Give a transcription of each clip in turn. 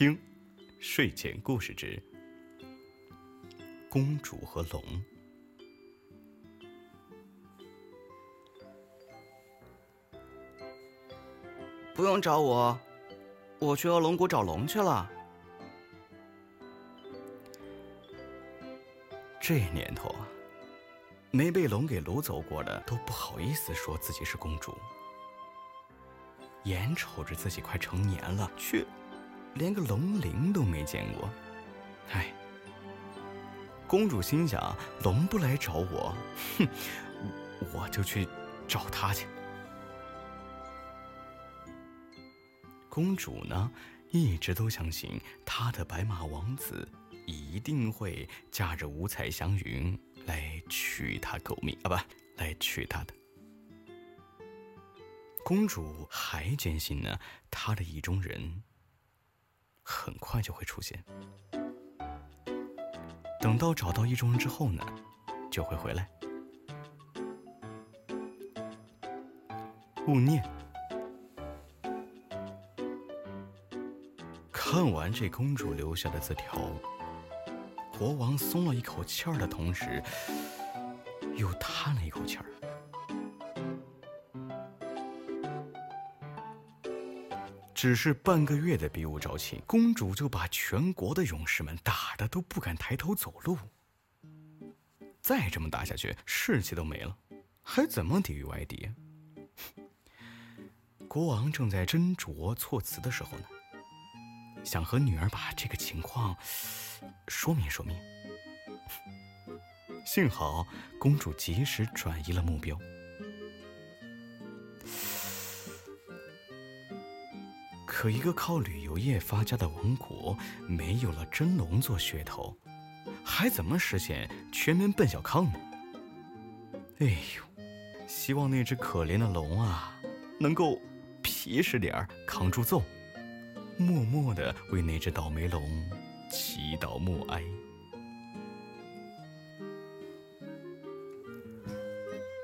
听睡前故事之公主和龙。不用找我，我去恶龙谷找龙去了。这年头啊，没被龙给掳走过的都不好意思说自己是公主。眼瞅着自己快成年了，却连个龙鳞都没见过。唉，公主心想：龙不来找我，哼，我就去找他去。公主呢，一直都相信她的白马王子一定会驾着五彩祥云来娶她狗命啊，不，来娶她的。公主还坚信呢，她的意中人快就会出现。等到找到意中人之后呢，就会回来。勿念。看完这公主留下的字条，国王松了一口气儿的同时，又叹了一口气儿。只是半个月的比武招亲，公主就把全国的勇士们打的都不敢抬头走路。再这么打下去，士气都没了，还怎么抵御外敌？国王正在斟酌措辞的时候呢，想和女儿把这个情况说明说明。幸好公主及时转移了目标。可一个靠旅游业发家的王国，没有了真龙做噱头，还怎么实现全民奔小康呢？哎呦，希望那只可怜的龙啊，能够皮实点儿，扛住揍，默默的为那只倒霉龙祈祷默哀。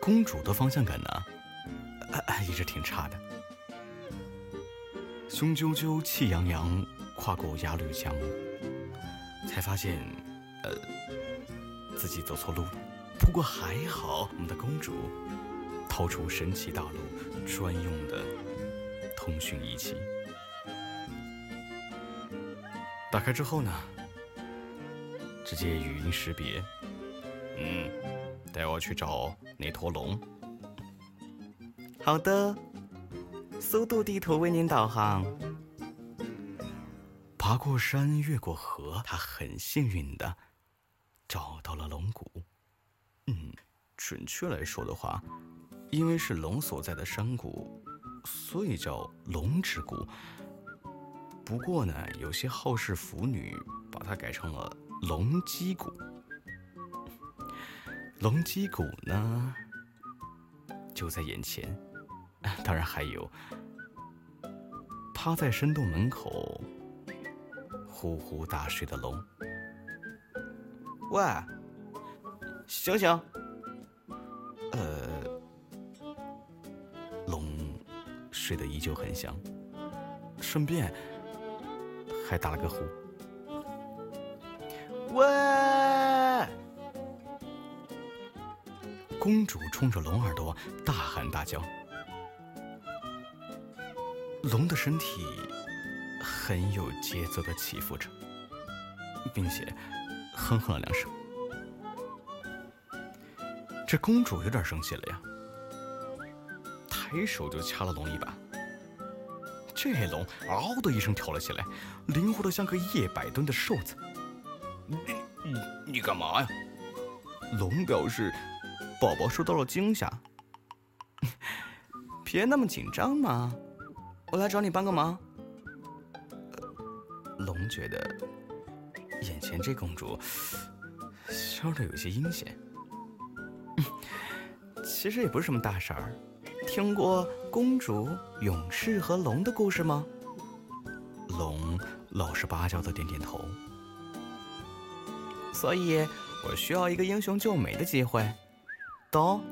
公主的方向感呢，一直挺差的。雄赳赳，气扬扬，跨过鸭绿江，才发现，呃，自己走错路了。不过还好，我们的公主掏出神奇大陆专用的通讯仪器，打开之后呢，直接语音识别，嗯，带我去找那坨龙。好的。速度地图为您导航。爬过山，越过河，他很幸运的找到了龙谷。嗯，准确来说的话，因为是龙所在的山谷，所以叫龙之谷。不过呢，有些好事腐女把它改成了龙脊谷。龙脊谷呢，就在眼前。当然还有，趴在山洞门口呼呼大睡的龙。喂，醒醒！呃，龙睡得依旧很香，顺便还打了个呼。喂！公主冲着龙耳朵大喊大叫。龙的身体很有节奏的起伏着，并且哼哼了两声。这公主有点生气了呀，抬手就掐了龙一把。这龙嗷的一声跳了起来，灵活的像个一百吨的瘦子。你你你干嘛呀？龙表示宝宝受到了惊吓。别那么紧张嘛。我来找你帮个忙。龙觉得眼前这公主笑得有些阴险。其实也不是什么大事儿。听过公主、勇士和龙的故事吗？龙老实巴交的点点头。所以我需要一个英雄救美的机会。懂？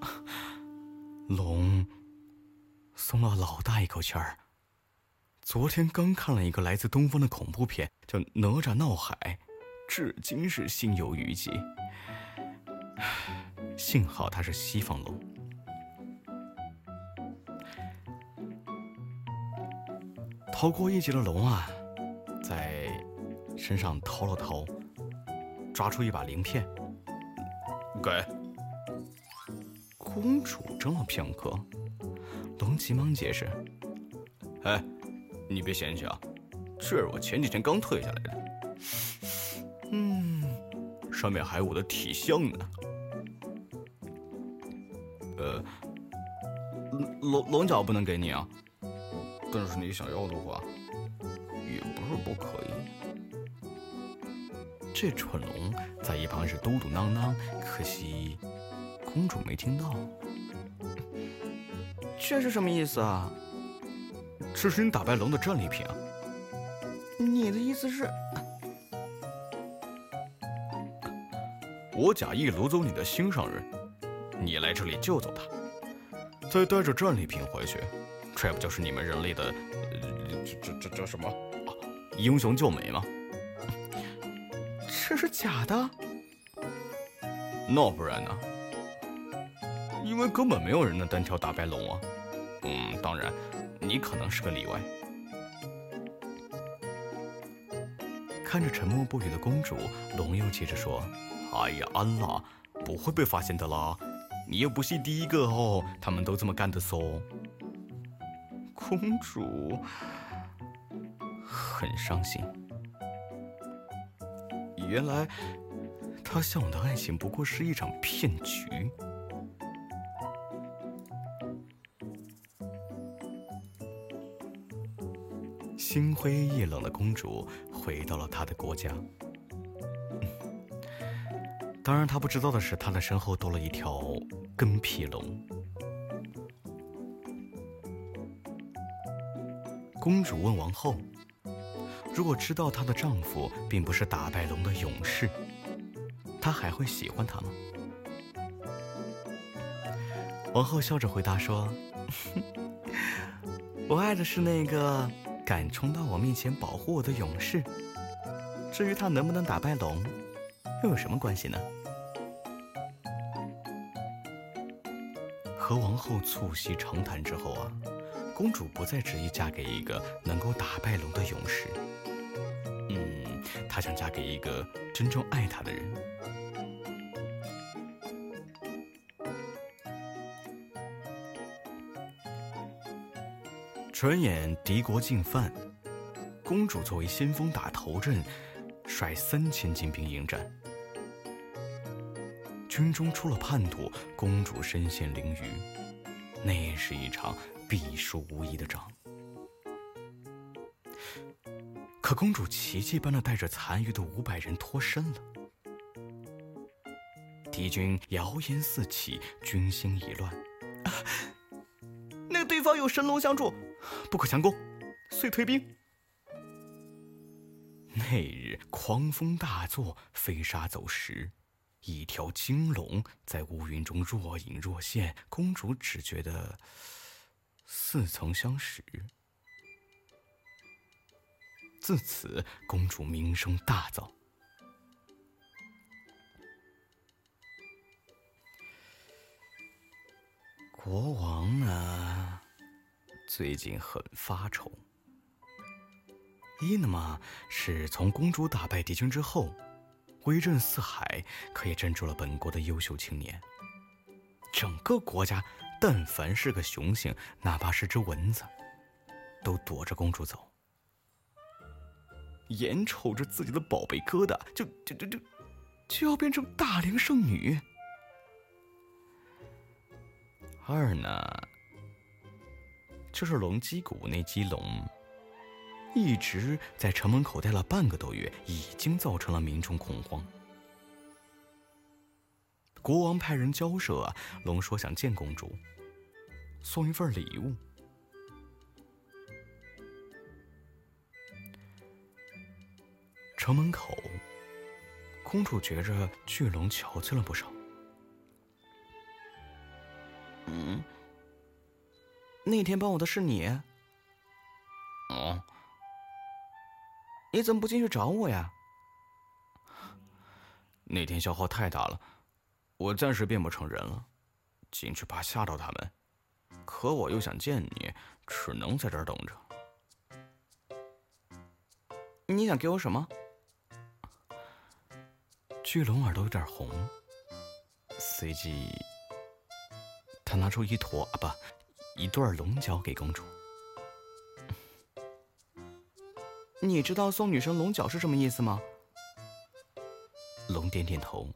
龙。松了老大一口气儿，昨天刚看了一个来自东方的恐怖片，叫《哪吒闹海》，至今是心有余悸。幸好它是西方龙。逃过一劫的龙啊，在身上掏了掏，抓出一把鳞片，给公主怔了片刻，龙急忙解释：“哎，你别嫌弃啊，这是我前几天刚退下来的。嗯，上面还有我的体香呢。呃，龙龙角不能给你啊。”但是你想要的话，也不是不可以。这蠢龙在一旁是嘟嘟囔囔，可惜公主没听到。这是什么意思啊？这是你打败龙的战利品啊！你的意思是？我假意掳走你的心上人，你来这里救走他，再带着战利品回去。这不就是你们人类的，这这这叫什么？英雄救美吗？这是假的？那不然呢？因为根本没有人能单挑打败龙啊。嗯，当然，你可能是个例外。看着沉默不语的公主，龙又接着说：“哎呀，安啦，不会被发现的啦。你又不是第一个哦，他们都这么干的嗦。”公主很伤心，原来她向往的爱情不过是一场骗局。心灰意冷的公主回到了她的国家，当然，她不知道的是，她的身后多了一条跟屁龙。公主问王后：“如果知道她的丈夫并不是打败龙的勇士，她还会喜欢他吗？”王后笑着回答说：“ 我爱的是那个敢冲到我面前保护我的勇士。至于他能不能打败龙，又有什么关系呢？”和王后促膝长谈之后啊。公主不再执意嫁给一个能够打败龙的勇士，嗯，她想嫁给一个真正爱她的人。转眼敌国进犯，公主作为先锋打头阵，率三千精兵迎战。军中出了叛徒，公主身陷囹圄，那是一场。必输无疑的仗，可公主奇迹般的带着残余的五百人脱身了。敌军谣言四起，军心已乱。有神龙相助，不可强攻，遂退兵。那日狂风大作，飞沙走石，一条金龙在乌云中若隐若现。公主只觉得。似曾相识。自此，公主名声大噪。国王，最近很发愁。一呢嘛，是从公主打败敌军之后，威震四海，可以镇住了本国的优秀青年。整个国家。但凡是个雄性，哪怕是只蚊子，都躲着公主走，眼瞅着自己的宝贝疙瘩就就就就就要变成大龄剩女。二呢，就是龙击鼓那鸡龙，一直在城门口待了半个多月，已经造成了民众恐慌。国王派人交涉，龙说想见公主，送一份礼物。城门口，公主觉着巨龙憔悴了不少。嗯，那天帮我的是你？哦，你怎么不进去找我呀？那天消耗太大了，我暂时变不成人了，进去怕吓到他们。可我又想见你，只能在这儿等着。你想给我什么？巨龙耳朵有点红，随即他拿出一坨啊不，一对龙角给公主。你知道送女生龙角是什么意思吗？龙点点头。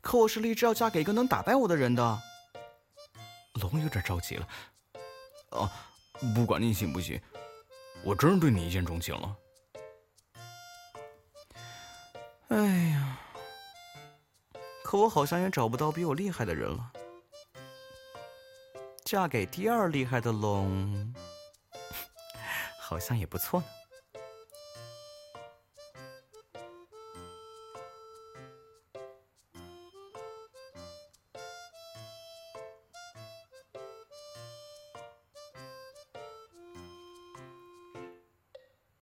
可我是立志要嫁给一个能打败我的人的。龙有点着急了。啊，不管你信不信，我真是对你一见钟情了。哎呀，可我好像也找不到比我厉害的人了。嫁给第二厉害的龙。好像也不错呢。